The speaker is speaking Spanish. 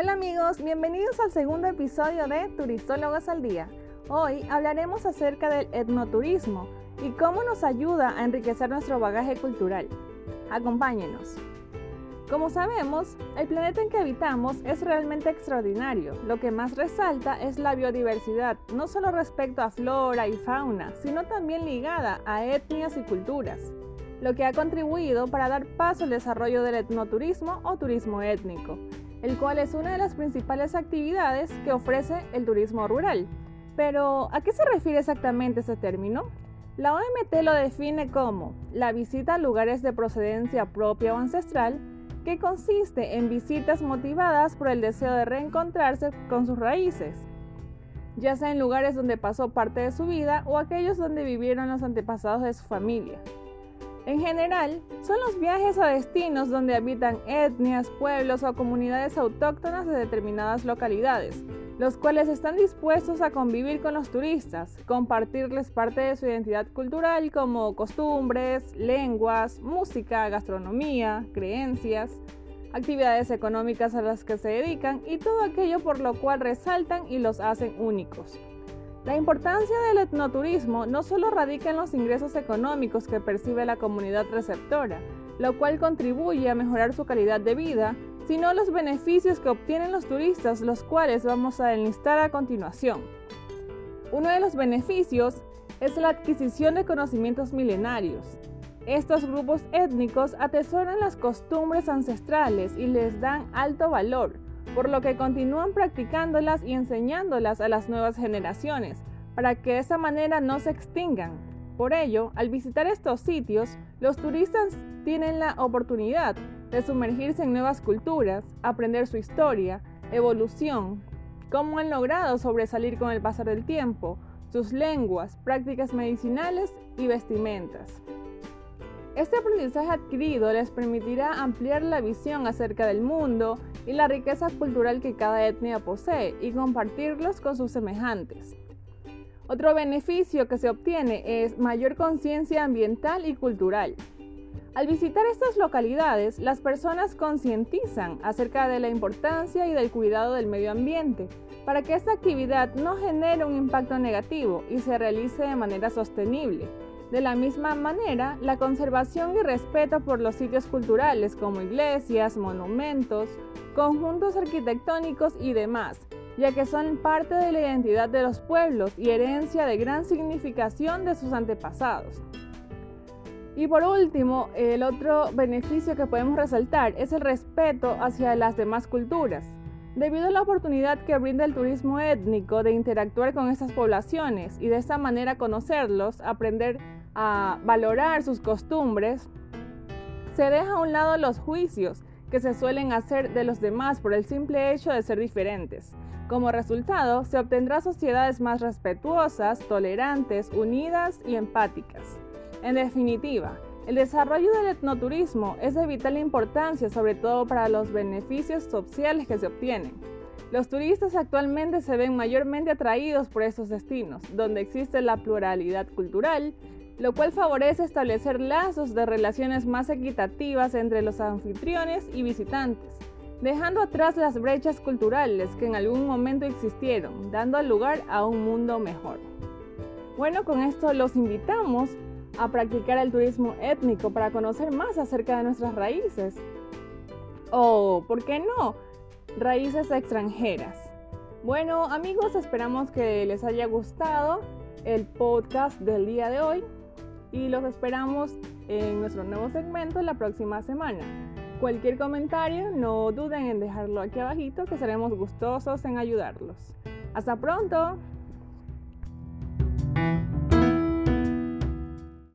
Hola amigos, bienvenidos al segundo episodio de Turistólogos al Día. Hoy hablaremos acerca del etnoturismo y cómo nos ayuda a enriquecer nuestro bagaje cultural. Acompáñenos. Como sabemos, el planeta en que habitamos es realmente extraordinario. Lo que más resalta es la biodiversidad, no solo respecto a flora y fauna, sino también ligada a etnias y culturas, lo que ha contribuido para dar paso al desarrollo del etnoturismo o turismo étnico, el cual es una de las principales actividades que ofrece el turismo rural. Pero, ¿a qué se refiere exactamente ese término? La OMT lo define como la visita a lugares de procedencia propia o ancestral, que consiste en visitas motivadas por el deseo de reencontrarse con sus raíces, ya sea en lugares donde pasó parte de su vida o aquellos donde vivieron los antepasados de su familia. En general, son los viajes a destinos donde habitan etnias, pueblos o comunidades autóctonas de determinadas localidades, los cuales están dispuestos a convivir con los turistas, compartirles parte de su identidad cultural como costumbres, lenguas, música, gastronomía, creencias, actividades económicas a las que se dedican y todo aquello por lo cual resaltan y los hacen únicos. La importancia del etnoturismo no solo radica en los ingresos económicos que percibe la comunidad receptora, lo cual contribuye a mejorar su calidad de vida, sino los beneficios que obtienen los turistas, los cuales vamos a enlistar a continuación. Uno de los beneficios es la adquisición de conocimientos milenarios. Estos grupos étnicos atesoran las costumbres ancestrales y les dan alto valor, por lo que continúan practicándolas y enseñándolas a las nuevas generaciones, para que de esa manera no se extingan. Por ello, al visitar estos sitios, los turistas tienen la oportunidad de sumergirse en nuevas culturas, aprender su historia, evolución, cómo han logrado sobresalir con el pasar del tiempo, sus lenguas, prácticas medicinales y vestimentas. Este aprendizaje adquirido les permitirá ampliar la visión acerca del mundo y la riqueza cultural que cada etnia posee y compartirlos con sus semejantes. Otro beneficio que se obtiene es mayor conciencia ambiental y cultural. Al visitar estas localidades, las personas concientizan acerca de la importancia y del cuidado del medio ambiente para que esta actividad no genere un impacto negativo y se realice de manera sostenible de la misma manera, la conservación y respeto por los sitios culturales como iglesias, monumentos, conjuntos arquitectónicos y demás, ya que son parte de la identidad de los pueblos y herencia de gran significación de sus antepasados. Y por último, el otro beneficio que podemos resaltar es el respeto hacia las demás culturas. Debido a la oportunidad que brinda el turismo étnico de interactuar con estas poblaciones y de esta manera conocerlos, aprender a valorar sus costumbres, se deja a un lado los juicios que se suelen hacer de los demás por el simple hecho de ser diferentes. Como resultado, se obtendrá sociedades más respetuosas, tolerantes, unidas y empáticas. En definitiva, el desarrollo del etnoturismo es de vital importancia, sobre todo para los beneficios sociales que se obtienen. Los turistas actualmente se ven mayormente atraídos por estos destinos, donde existe la pluralidad cultural, lo cual favorece establecer lazos de relaciones más equitativas entre los anfitriones y visitantes, dejando atrás las brechas culturales que en algún momento existieron, dando lugar a un mundo mejor. Bueno, con esto los invitamos a practicar el turismo étnico para conocer más acerca de nuestras raíces. O, ¿por qué no? Raíces extranjeras. Bueno, amigos, esperamos que les haya gustado el podcast del día de hoy y los esperamos en nuestro nuevo segmento la próxima semana. Cualquier comentario, no duden en dejarlo aquí abajito que seremos gustosos en ayudarlos. ¡Hasta pronto!